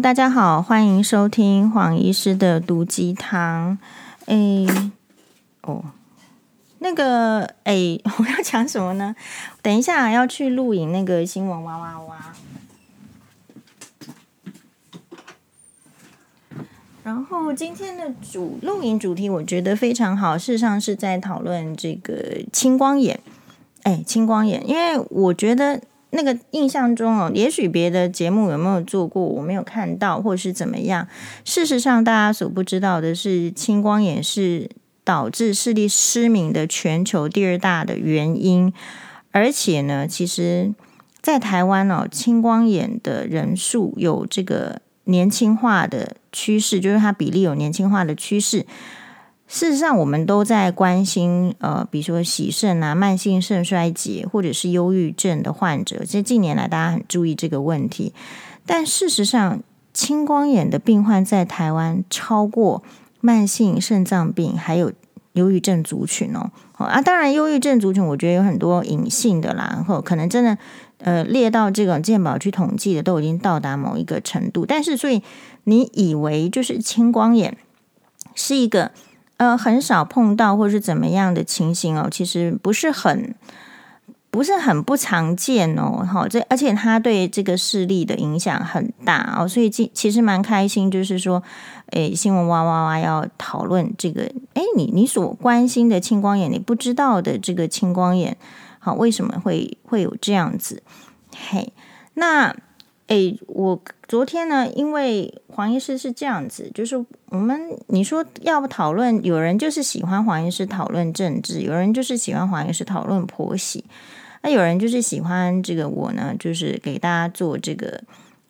大家好，欢迎收听黄医师的毒鸡汤。诶，哦，那个，诶，我要讲什么呢？等一下要去录影那个新闻哇哇哇。然后今天的主录影主题我觉得非常好，事实上是在讨论这个青光眼。诶，青光眼，因为我觉得。那个印象中哦，也许别的节目有没有做过，我没有看到，或是怎么样。事实上，大家所不知道的是，青光眼是导致视力失明的全球第二大的原因。而且呢，其实，在台湾哦，青光眼的人数有这个年轻化的趋势，就是它比例有年轻化的趋势。事实上，我们都在关心，呃，比如说洗肾啊、慢性肾衰竭或者是忧郁症的患者。这近年来大家很注意这个问题，但事实上，青光眼的病患在台湾超过慢性肾脏病还有忧郁症族群哦。啊，当然，忧郁症族群我觉得有很多隐性的啦，然后可能真的呃列到这个健保去统计的都已经到达某一个程度。但是，所以你以为就是青光眼是一个。呃，很少碰到或是怎么样的情形哦，其实不是很不是很不常见哦。好，这而且它对这个视力的影响很大哦，所以其其实蛮开心，就是说，诶，新闻哇哇哇要讨论这个，诶，你你所关心的青光眼，你不知道的这个青光眼，好，为什么会会有这样子？嘿，那。诶，我昨天呢，因为黄医师是这样子，就是我们你说要不讨论，有人就是喜欢黄医师讨论政治，有人就是喜欢黄医师讨论婆媳，那有人就是喜欢这个我呢，就是给大家做这个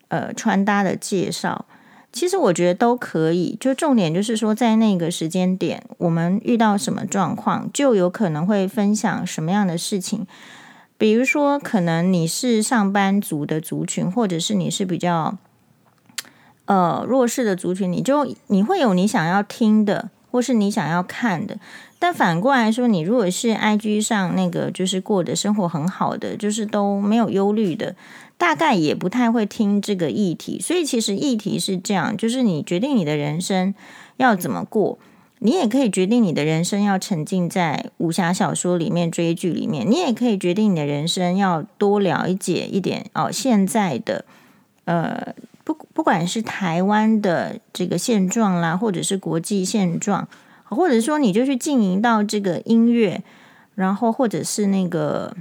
呃穿搭的介绍。其实我觉得都可以，就重点就是说，在那个时间点，我们遇到什么状况，就有可能会分享什么样的事情。比如说，可能你是上班族的族群，或者是你是比较呃弱势的族群，你就你会有你想要听的，或是你想要看的。但反过来说，你如果是 IG 上那个就是过的生活很好的，就是都没有忧虑的，大概也不太会听这个议题。所以其实议题是这样，就是你决定你的人生要怎么过。你也可以决定你的人生要沉浸在武侠小说里面、追剧里面。你也可以决定你的人生要多了解一点哦，现在的呃，不不管是台湾的这个现状啦，或者是国际现状，或者说你就去经营到这个音乐，然后或者是那个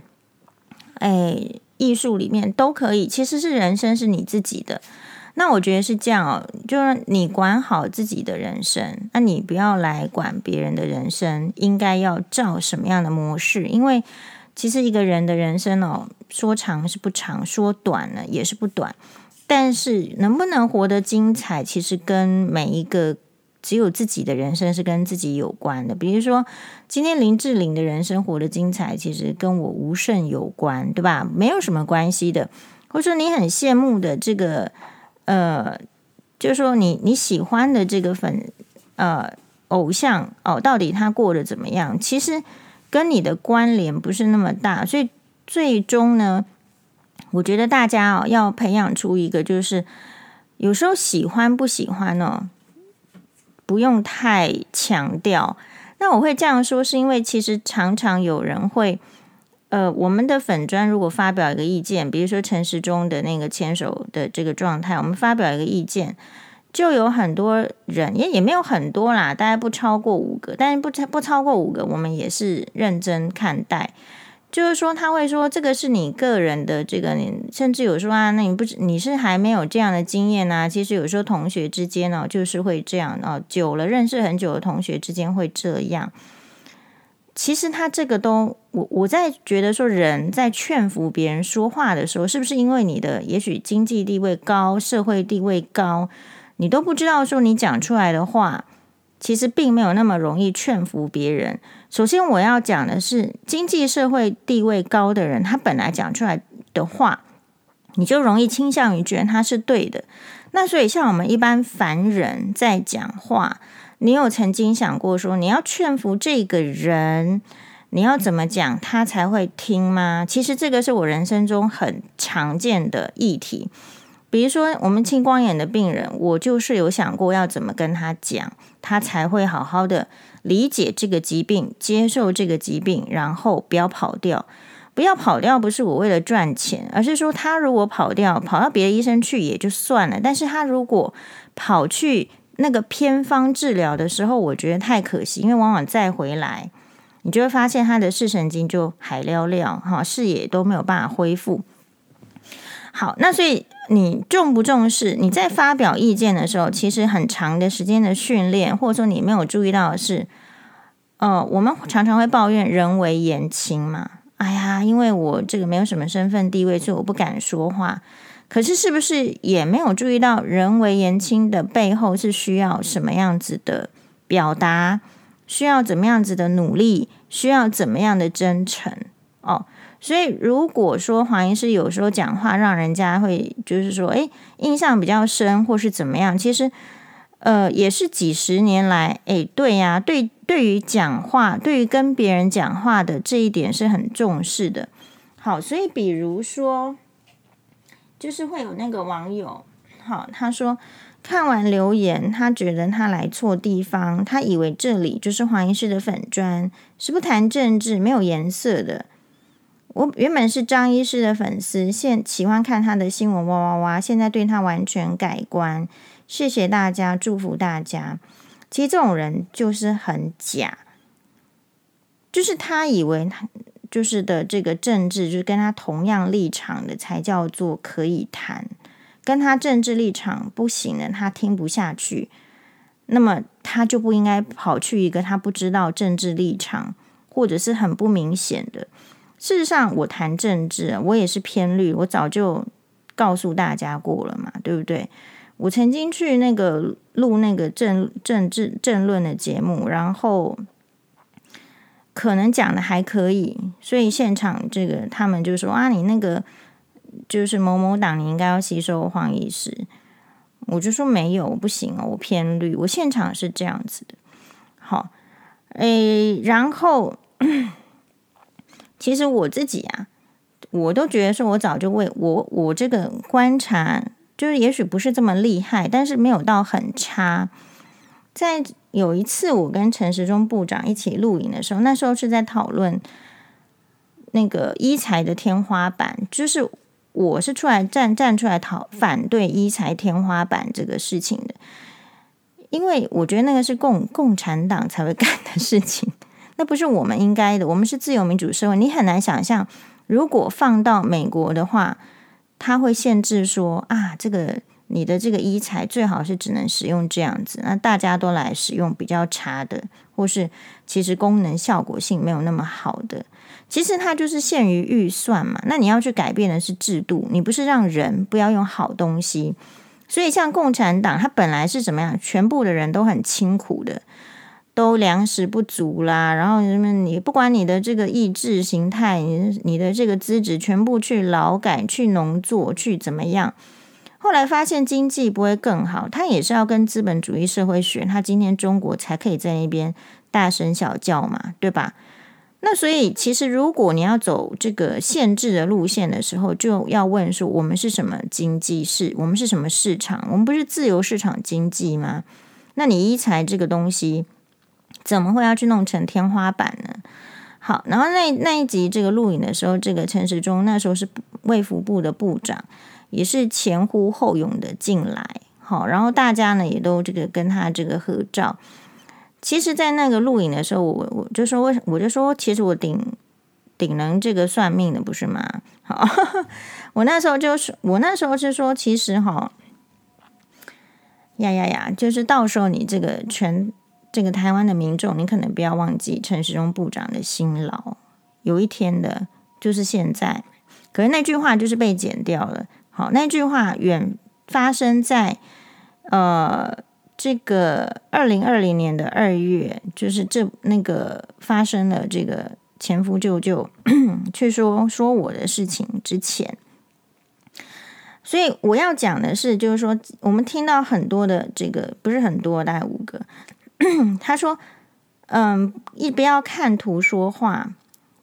哎艺术里面都可以。其实是人生是你自己的。那我觉得是这样哦，就是你管好自己的人生，那你不要来管别人的人生，应该要照什么样的模式？因为其实一个人的人生哦，说长是不长，说短呢也是不短，但是能不能活得精彩，其实跟每一个只有自己的人生是跟自己有关的。比如说，今天林志玲的人生活得精彩，其实跟我无甚有关，对吧？没有什么关系的。或者说你很羡慕的这个。呃，就说你你喜欢的这个粉呃偶像哦，到底他过得怎么样？其实跟你的关联不是那么大，所以最终呢，我觉得大家哦要培养出一个，就是有时候喜欢不喜欢哦，不用太强调。那我会这样说，是因为其实常常有人会。呃，我们的粉专如果发表一个意见，比如说陈时中的那个牵手的这个状态，我们发表一个意见，就有很多人也也没有很多啦，大概不超过五个，但是不超不超过五个，我们也是认真看待。就是说他会说这个是你个人的这个，你甚至有说啊，那你不你是还没有这样的经验啊？其实有时候同学之间呢，就是会这样哦，久了认识很久的同学之间会这样。其实他这个都，我我在觉得说，人在劝服别人说话的时候，是不是因为你的也许经济地位高、社会地位高，你都不知道说你讲出来的话，其实并没有那么容易劝服别人。首先我要讲的是，经济社会地位高的人，他本来讲出来的话，你就容易倾向于觉得他是对的。那所以像我们一般凡人在讲话。你有曾经想过说，你要劝服这个人，你要怎么讲他才会听吗？其实这个是我人生中很常见的议题。比如说我们青光眼的病人，我就是有想过要怎么跟他讲，他才会好好的理解这个疾病，接受这个疾病，然后不要跑掉。不要跑掉，不是我为了赚钱，而是说他如果跑掉，跑到别的医生去也就算了，但是他如果跑去那个偏方治疗的时候，我觉得太可惜，因为往往再回来，你就会发现他的视神经就海撩撩，哈，视野都没有办法恢复。好，那所以你重不重视？你在发表意见的时候，其实很长的时间的训练，或者说你没有注意到的是，呃，我们常常会抱怨人微言轻嘛。哎呀，因为我这个没有什么身份地位，所以我不敢说话。可是，是不是也没有注意到人为言轻的背后是需要什么样子的表达？需要怎么样子的努力？需要怎么样的真诚？哦，所以如果说黄医师有时候讲话让人家会就是说，哎，印象比较深，或是怎么样？其实，呃，也是几十年来，哎，对呀，对。对于讲话，对于跟别人讲话的这一点是很重视的。好，所以比如说，就是会有那个网友，好，他说看完留言，他觉得他来错地方，他以为这里就是黄医师的粉专，是不谈政治，没有颜色的。我原本是张医师的粉丝，现喜欢看他的新闻，哇哇哇！现在对他完全改观。谢谢大家，祝福大家。其实这种人就是很假，就是他以为他就是的这个政治，就是跟他同样立场的才叫做可以谈，跟他政治立场不行的，他听不下去，那么他就不应该跑去一个他不知道政治立场或者是很不明显的。事实上，我谈政治，我也是偏绿，我早就告诉大家过了嘛，对不对？我曾经去那个录那个政政治政论的节目，然后可能讲的还可以，所以现场这个他们就说啊，你那个就是某某党，你应该要吸收黄医师。我就说没有，不行哦，我偏绿。我现场是这样子的。好，诶，然后其实我自己啊，我都觉得说，我早就为我我这个观察。就是也许不是这么厉害，但是没有到很差。在有一次我跟陈时中部长一起录影的时候，那时候是在讨论那个一财的天花板，就是我是出来站站出来讨反对一财天花板这个事情的，因为我觉得那个是共共产党才会 干的事情，那不是我们应该的。我们是自由民主社会，你很难想象，如果放到美国的话。他会限制说啊，这个你的这个医材最好是只能使用这样子，那大家都来使用比较差的，或是其实功能效果性没有那么好的。其实它就是限于预算嘛。那你要去改变的是制度，你不是让人不要用好东西。所以像共产党，它本来是怎么样？全部的人都很清苦的。都粮食不足啦，然后什么你不管你的这个意志形态，你你的这个资质全部去劳改、去农作、去怎么样？后来发现经济不会更好，他也是要跟资本主义社会学，他今天中国才可以在那边大声小叫嘛，对吧？那所以其实如果你要走这个限制的路线的时候，就要问说我们是什么经济市？我们是什么市场？我们不是自由市场经济吗？那你医材这个东西。怎么会要去弄成天花板呢？好，然后那那一集这个录影的时候，这个陈时中那时候是卫福部的部长，也是前呼后拥的进来。好，然后大家呢也都这个跟他这个合照。其实，在那个录影的时候，我我就说，我我就说，其实我顶顶能这个算命的，不是吗？好，我那时候就是我那时候是说，其实哈，呀呀呀，就是到时候你这个全。这个台湾的民众，你可能不要忘记陈时中部长的辛劳。有一天的，就是现在。可是那句话就是被剪掉了。好，那句话远发生在呃这个二零二零年的二月，就是这那个发生了这个前夫舅舅 去说说我的事情之前。所以我要讲的是，就是说我们听到很多的这个不是很多，大概五个。他说：“嗯，一不要看图说话，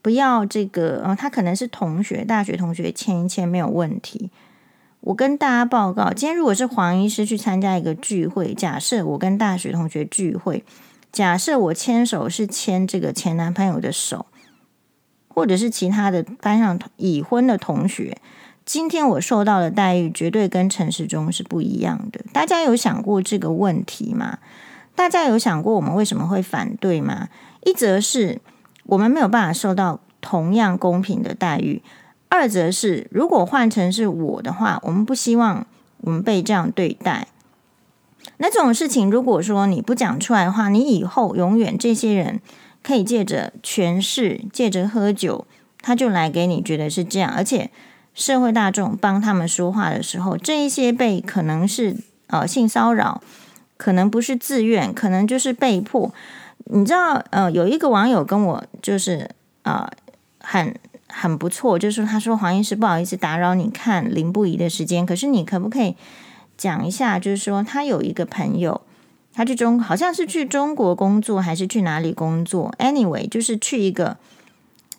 不要这个。嗯，他可能是同学，大学同学签一签没有问题。我跟大家报告，今天如果是黄医师去参加一个聚会，假设我跟大学同学聚会，假设我牵手是牵这个前男朋友的手，或者是其他的班上已婚的同学，今天我受到的待遇绝对跟陈时中是不一样的。大家有想过这个问题吗？大家有想过我们为什么会反对吗？一则是我们没有办法受到同样公平的待遇。二则是，如果换成是我的话，我们不希望我们被这样对待。那这种事情，如果说你不讲出来的话，你以后永远这些人可以借着权势、借着喝酒，他就来给你觉得是这样。而且社会大众帮他们说话的时候，这一些被可能是呃性骚扰，可能不是自愿，可能就是被迫。你知道，呃，有一个网友跟我就是呃很。很不错，就是他说黄医师不好意思打扰你看林不疑的时间，可是你可不可以讲一下？就是说他有一个朋友，他去中好像是去中国工作还是去哪里工作？Anyway，就是去一个，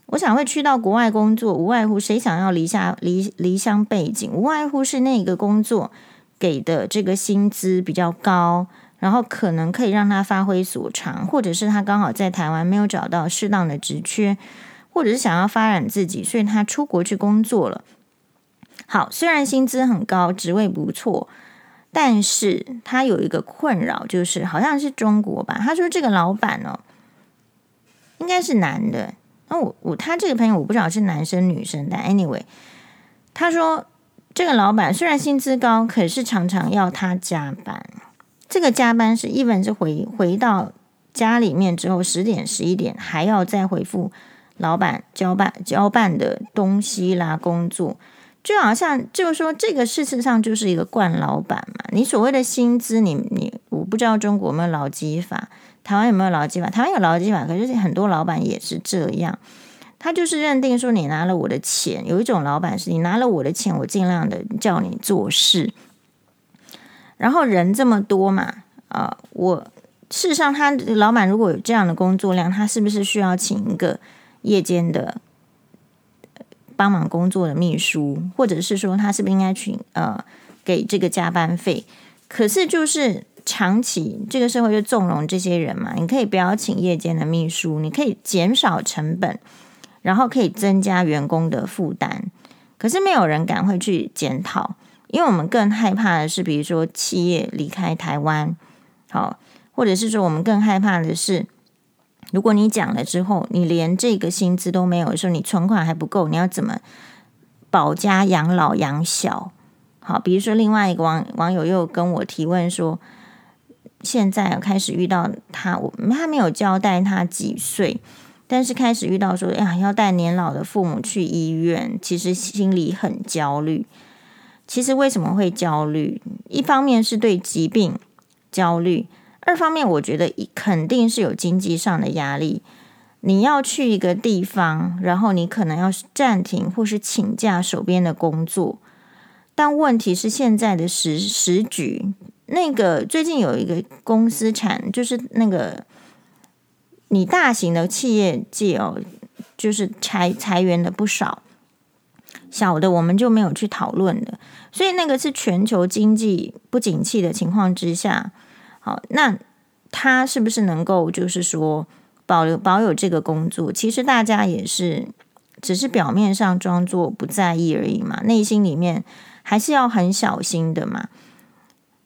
我想会去到国外工作，无外乎谁想要离下离离乡背井，无外乎是那个工作给的这个薪资比较高，然后可能可以让他发挥所长，或者是他刚好在台湾没有找到适当的职缺。或者是想要发展自己，所以他出国去工作了。好，虽然薪资很高，职位不错，但是他有一个困扰，就是好像是中国吧。他说这个老板哦，应该是男的。那我我他这个朋友我不知道是男生女生，但 anyway，他说这个老板虽然薪资高，可是常常要他加班。这个加班是 even 是回回到家里面之后十点十一点还要再回复。老板交办交办的东西啦，工作就好像就是说，这个事实上就是一个惯老板嘛。你所谓的薪资，你你我不知道中国有没有劳基法，台湾有没有劳基法？台湾有劳基法，可是很多老板也是这样，他就是认定说，你拿了我的钱，有一种老板是你拿了我的钱，我尽量的叫你做事。然后人这么多嘛，啊、我事实上他老板如果有这样的工作量，他是不是需要请一个？夜间的帮忙工作的秘书，或者是说他是不是应该去呃给这个加班费？可是就是长期这个社会就纵容这些人嘛，你可以不要请夜间的秘书，你可以减少成本，然后可以增加员工的负担。可是没有人敢会去检讨，因为我们更害怕的是，比如说企业离开台湾，好，或者是说我们更害怕的是。如果你讲了之后，你连这个薪资都没有的时候，你存款还不够，你要怎么保家养老养小？好，比如说另外一个网网友又跟我提问说，现在开始遇到他，我他没有交代他几岁，但是开始遇到说，哎呀，要带年老的父母去医院，其实心里很焦虑。其实为什么会焦虑？一方面是对疾病焦虑。二方面，我觉得肯定是有经济上的压力。你要去一个地方，然后你可能要暂停或是请假手边的工作。但问题是现在的时时局，那个最近有一个公司产，就是那个你大型的企业界哦，就是裁裁员的不少，小的我们就没有去讨论的。所以那个是全球经济不景气的情况之下。好，那他是不是能够就是说保留保有这个工作？其实大家也是只是表面上装作不在意而已嘛，内心里面还是要很小心的嘛。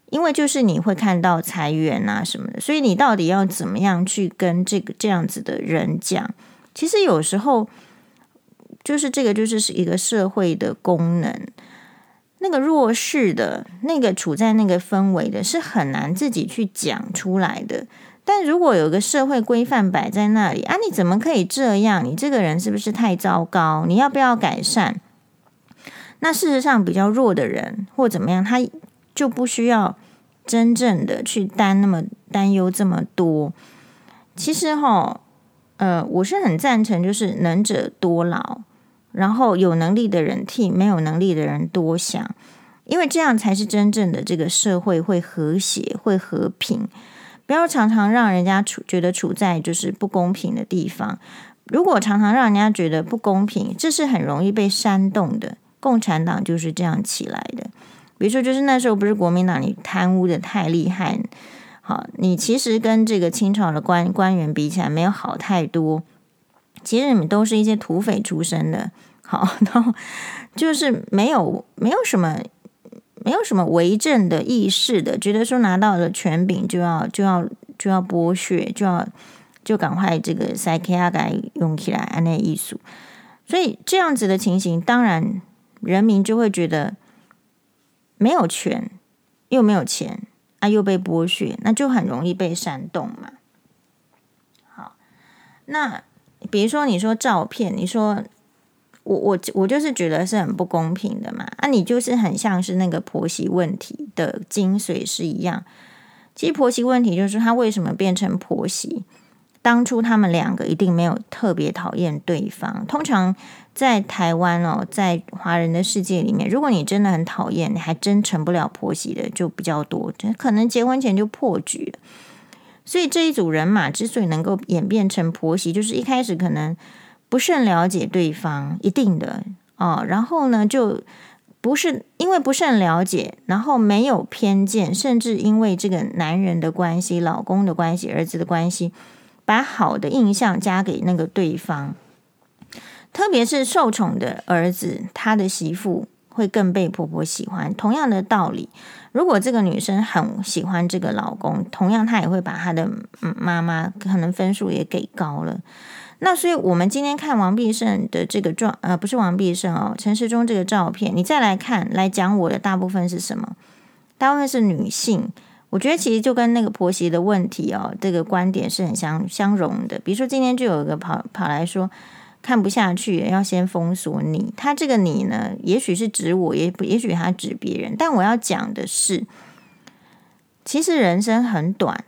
因为就是你会看到裁员啊什么的，所以你到底要怎么样去跟这个这样子的人讲？其实有时候就是这个就是一个社会的功能。那个弱势的，那个处在那个氛围的，是很难自己去讲出来的。但如果有个社会规范摆在那里啊，你怎么可以这样？你这个人是不是太糟糕？你要不要改善？那事实上，比较弱的人或怎么样，他就不需要真正的去担那么担忧这么多。其实哈，呃，我是很赞成，就是能者多劳。然后有能力的人替没有能力的人多想，因为这样才是真正的这个社会会和谐、会和平。不要常常让人家处觉得处在就是不公平的地方。如果常常让人家觉得不公平，这是很容易被煽动的。共产党就是这样起来的。比如说，就是那时候不是国民党你贪污的太厉害，好，你其实跟这个清朝的官官员比起来没有好太多。其实你们都是一些土匪出身的，好，然后就是没有没有什么没有什么为政的意识的，觉得说拿到了权柄就要就要就要剥削，就要就赶快这个塞克亚改用起来那艺术，所以这样子的情形，当然人民就会觉得。没有权，又没有钱啊，又被剥削，那就很容易被煽动嘛。好，那比如说你说照片，你说我我我就是觉得是很不公平的嘛。啊，你就是很像是那个婆媳问题的精髓是一样。其实婆媳问题就是他为什么变成婆媳？当初他们两个一定没有特别讨厌对方。通常在台湾哦，在华人的世界里面，如果你真的很讨厌，你还真成不了婆媳的就比较多，可能结婚前就破局了。所以这一组人马之所以能够演变成婆媳，就是一开始可能不甚了解对方，一定的哦。然后呢，就不是因为不甚了解，然后没有偏见，甚至因为这个男人的关系、老公的关系、儿子的关系。把好的印象加给那个对方，特别是受宠的儿子，他的媳妇会更被婆婆喜欢。同样的道理，如果这个女生很喜欢这个老公，同样她也会把她的妈妈可能分数也给高了。那所以，我们今天看王必胜的这个状，呃，不是王必胜哦，陈时中这个照片，你再来看，来讲我的大部分是什么？大部分是女性。我觉得其实就跟那个婆媳的问题哦，这个观点是很相相容的。比如说今天就有一个跑跑来说看不下去，要先封锁你。他这个你呢，也许是指我，也也许他指别人。但我要讲的是，其实人生很短，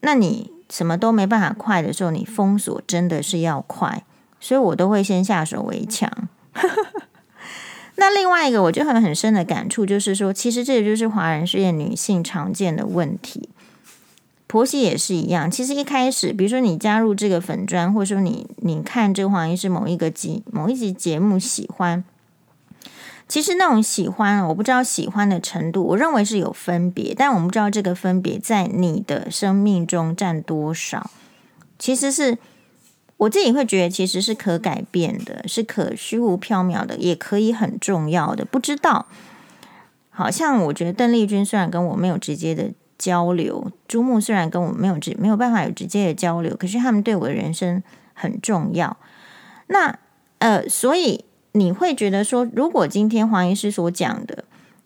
那你什么都没办法快的时候，你封锁真的是要快，所以我都会先下手为强。那另外一个，我就很很深的感触，就是说，其实这个就是华人世界女性常见的问题，婆媳也是一样。其实一开始，比如说你加入这个粉砖，或者说你你看这个黄医师某一个集某一集节目喜欢，其实那种喜欢，我不知道喜欢的程度，我认为是有分别，但我们不知道这个分别在你的生命中占多少，其实是。我自己会觉得，其实是可改变的，是可虚无缥缈的，也可以很重要的。不知道，好像我觉得邓丽君虽然跟我没有直接的交流，朱木虽然跟我没有直没有办法有直接的交流，可是他们对我的人生很重要。那呃，所以你会觉得说，如果今天黄医师所讲的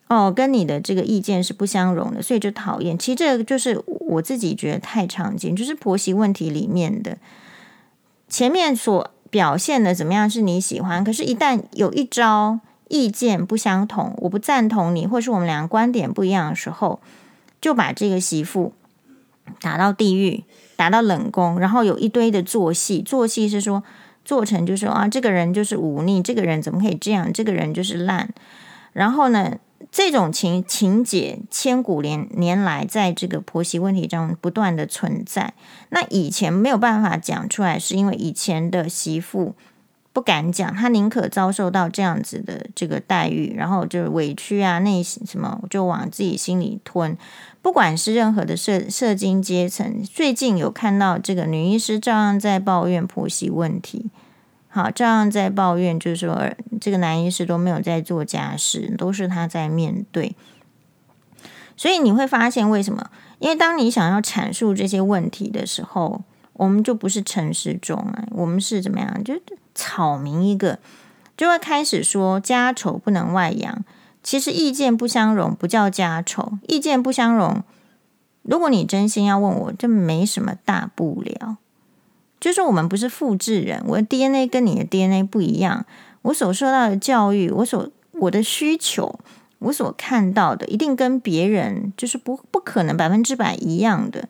哦，跟你的这个意见是不相容的，所以就讨厌。其实这个就是我自己觉得太常见，就是婆媳问题里面的。前面所表现的怎么样是你喜欢，可是，一旦有一招意见不相同，我不赞同你，或是我们两个观点不一样的时候，就把这个媳妇打到地狱，打到冷宫，然后有一堆的做戏，做戏是说做成就是说啊，这个人就是忤逆，这个人怎么可以这样，这个人就是烂，然后呢？这种情情节千古年年来，在这个婆媳问题中不断的存在。那以前没有办法讲出来，是因为以前的媳妇不敢讲，他宁可遭受到这样子的这个待遇，然后就是委屈啊，那什么就往自己心里吞。不管是任何的社社经阶层，最近有看到这个女医师照样在抱怨婆媳问题。好，照样在抱怨，就是说这个男医师都没有在做家事，都是他在面对。所以你会发现为什么？因为当你想要阐述这些问题的时候，我们就不是陈时中啊，我们是怎么样？就草民一个，就会开始说家丑不能外扬。其实意见不相容不叫家丑，意见不相容，如果你真心要问我，这没什么大不了。就是我们不是复制人，我的 DNA 跟你的 DNA 不一样，我所受到的教育，我所我的需求，我所看到的，一定跟别人就是不不可能百分之百一样的。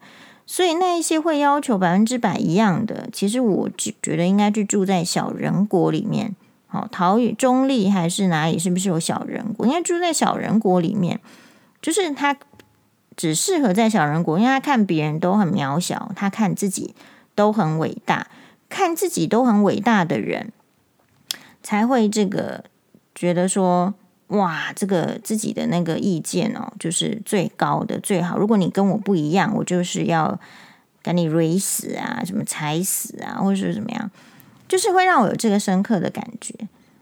所以那一些会要求百分之百一样的，其实我觉得应该去住在小人国里面。好，桃园中立还是哪里？是不是有小人国？应该住在小人国里面，就是他只适合在小人国，因为他看别人都很渺小，他看自己。都很伟大，看自己都很伟大的人，才会这个觉得说哇，这个自己的那个意见哦，就是最高的最好。如果你跟我不一样，我就是要赶你锐死啊，什么踩死啊，或者是怎么样，就是会让我有这个深刻的感觉。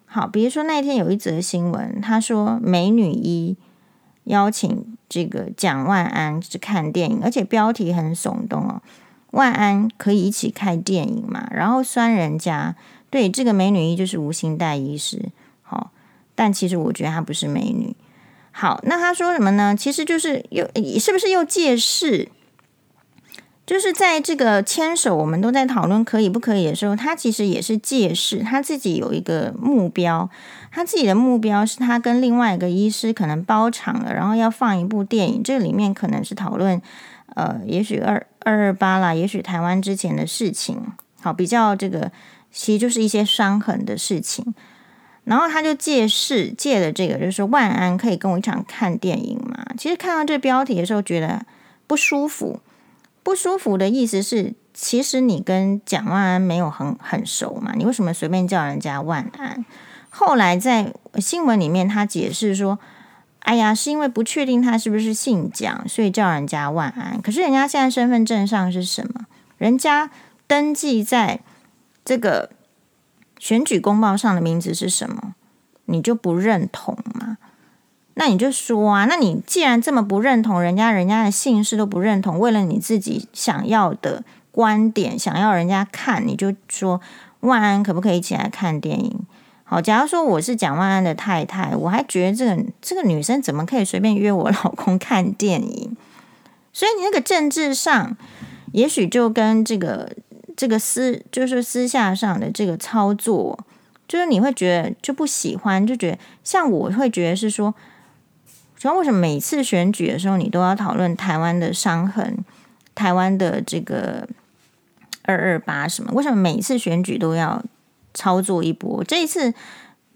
好，比如说那天有一则新闻，他说美女一邀请这个蒋万安去看电影，而且标题很耸动哦，万安可以一起看电影嘛？然后酸人家，对，这个美女一就是吴欣岱医师。但其实我觉得她不是美女。好，那他说什么呢？其实就是又是不是又借势？就是在这个牵手，我们都在讨论可以不可以的时候，他其实也是借势。他自己有一个目标，他自己的目标是他跟另外一个医师可能包场了，然后要放一部电影。这里面可能是讨论呃，也许二二二八啦，也许台湾之前的事情。好，比较这个其实就是一些伤痕的事情。然后他就借势借了这个，就是万安可以跟我一场看电影嘛？其实看到这标题的时候，觉得不舒服。不舒服的意思是，其实你跟蒋万安没有很很熟嘛？你为什么随便叫人家万安？后来在新闻里面，他解释说：“哎呀，是因为不确定他是不是姓蒋，所以叫人家万安。可是人家现在身份证上是什么？人家登记在这个。”选举公报上的名字是什么？你就不认同吗？那你就说啊，那你既然这么不认同人家，人家的姓氏都不认同，为了你自己想要的观点，想要人家看，你就说万安可不可以一起来看电影？好，假如说我是蒋万安的太太，我还觉得这个这个女生怎么可以随便约我老公看电影？所以你那个政治上，也许就跟这个。这个私就是私下上的这个操作，就是你会觉得就不喜欢，就觉得像我会觉得是说，主要为什么每次选举的时候你都要讨论台湾的伤痕，台湾的这个二二八什么？为什么每次选举都要操作一波？这一次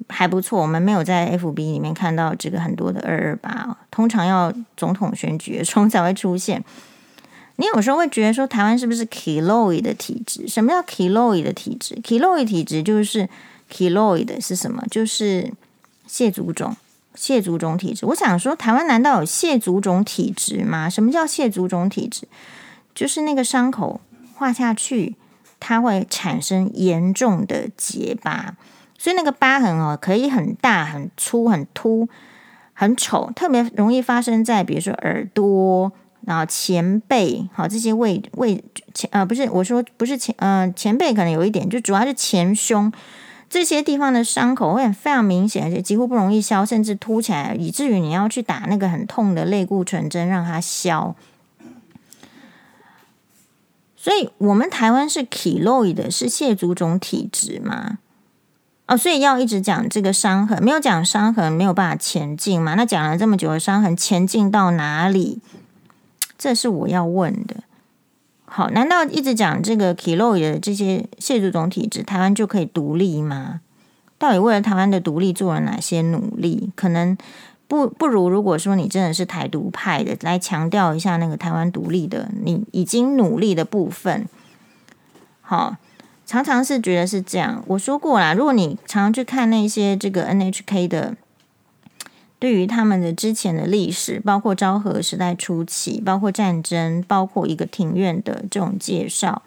还不错，我们没有在 FB 里面看到这个很多的二二八，通常要总统选举的时候才会出现。你有时候会觉得说，台湾是不是 keloid 的体质？什么叫 keloid 的体质？keloid 体质就是 keloid 是什么？就是蟹足肿，蟹足肿体质。我想说，台湾难道有蟹足肿体质吗？什么叫蟹足肿体质？就是那个伤口画下去，它会产生严重的结疤，所以那个疤痕哦，可以很大、很粗、很凸、很丑，特别容易发生在比如说耳朵。然后前背，好，这些位位前呃不是我说不是前呃前背可能有一点，就主要是前胸这些地方的伤口会非常明显，而且几乎不容易消，甚至凸起来，以至于你要去打那个很痛的类固醇针让它消。所以，我们台湾是 keloid 的，是蟹足种体质吗？哦，所以要一直讲这个伤痕，没有讲伤痕没有办法前进嘛？那讲了这么久的伤痕，前进到哪里？这是我要问的。好，难道一直讲这个 Kilo 的这些谢祖种体质，台湾就可以独立吗？到底为了台湾的独立做了哪些努力？可能不不如，如果说你真的是台独派的，来强调一下那个台湾独立的你已经努力的部分。好，常常是觉得是这样。我说过啦，如果你常常去看那些这个 NHK 的。对于他们的之前的历史，包括昭和时代初期，包括战争，包括一个庭院的这种介绍，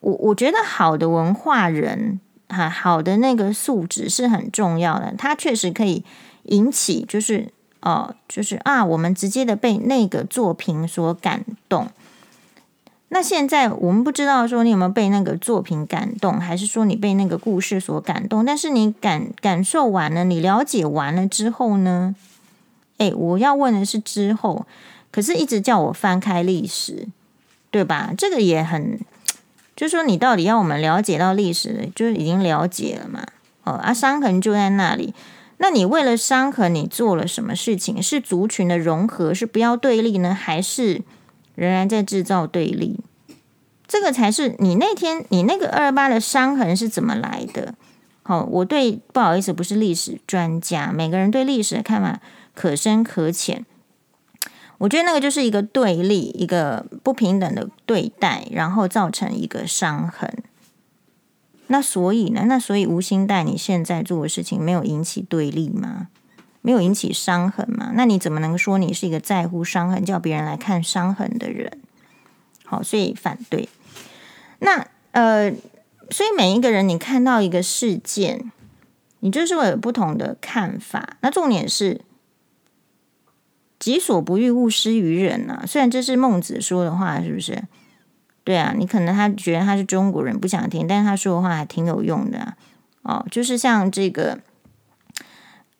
我我觉得好的文化人哈，好的那个素质是很重要的，它确实可以引起，就是哦，就是啊，我们直接的被那个作品所感动。那现在我们不知道说你有没有被那个作品感动，还是说你被那个故事所感动？但是你感感受完了，你了解完了之后呢？诶，我要问的是之后，可是一直叫我翻开历史，对吧？这个也很，就是说你到底要我们了解到历史，就是已经了解了嘛？哦，啊，伤痕就在那里。那你为了伤痕，你做了什么事情？是族群的融合，是不要对立呢，还是？仍然在制造对立，这个才是你那天你那个二二八的伤痕是怎么来的？好，我对不好意思，不是历史专家，每个人对历史的看法可深可浅。我觉得那个就是一个对立，一个不平等的对待，然后造成一个伤痕。那所以呢？那所以无心带你现在做的事情没有引起对立吗？没有引起伤痕嘛？那你怎么能说你是一个在乎伤痕、叫别人来看伤痕的人？好，所以反对。那呃，所以每一个人你看到一个事件，你就是会有不同的看法。那重点是己所不欲，勿施于人啊。虽然这是孟子说的话，是不是？对啊，你可能他觉得他是中国人，不想听，但是他说的话还挺有用的啊。哦，就是像这个，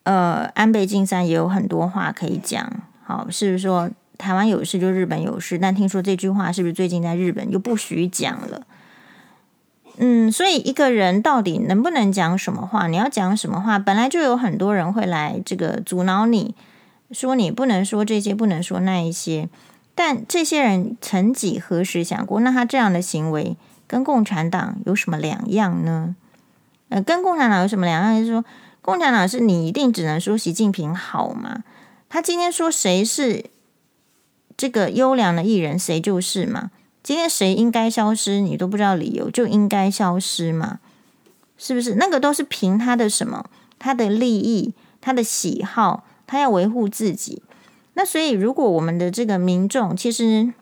呃，安倍晋三也有很多话可以讲。好，是不是说台湾有事就日本有事？但听说这句话是不是最近在日本就不许讲了？嗯，所以一个人到底能不能讲什么话？你要讲什么话？本来就有很多人会来这个阻挠你，说你不能说这些，不能说那一些。但这些人曾几何时想过，那他这样的行为跟共产党有什么两样呢？呃，跟共产党有什么两样？就是说，共产党是你一定只能说习近平好吗？他今天说谁是这个优良的艺人，谁就是嘛。今天谁应该消失，你都不知道理由，就应该消失嘛？是不是？那个都是凭他的什么？他的利益，他的喜好，他要维护自己。那所以，如果我们的这个民众，其实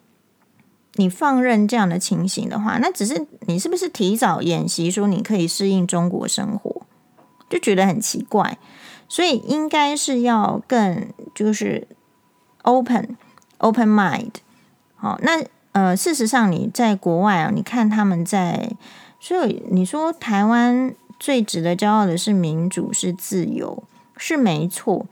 你放任这样的情形的话，那只是你是不是提早演习说你可以适应中国生活，就觉得很奇怪。所以应该是要更就是 open open mind。好，那呃，事实上你在国外啊，你看他们在，所以你说台湾最值得骄傲的是民主是自由，是没错。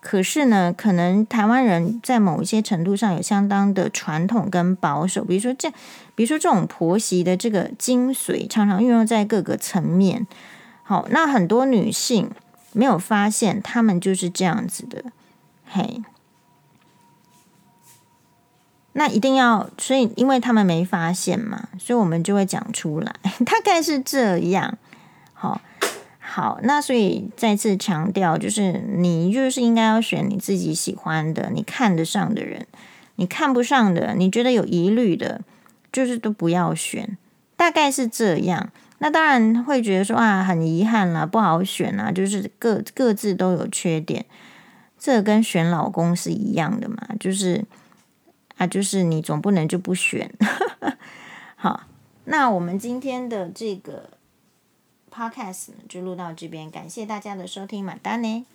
可是呢，可能台湾人在某一些程度上有相当的传统跟保守，比如说这，比如说这种婆媳的这个精髓，常常运用在各个层面。好，那很多女性没有发现，她们就是这样子的。嘿，那一定要，所以因为他们没发现嘛，所以我们就会讲出来，大概是这样。好。好，那所以再次强调，就是你就是应该要选你自己喜欢的、你看得上的人，你看不上的、你觉得有疑虑的，就是都不要选，大概是这样。那当然会觉得说啊，很遗憾啦，不好选啊，就是各各自都有缺点，这跟选老公是一样的嘛，就是啊，就是你总不能就不选。好，那我们今天的这个。Podcast 就录到这边，感谢大家的收听，马丹呢。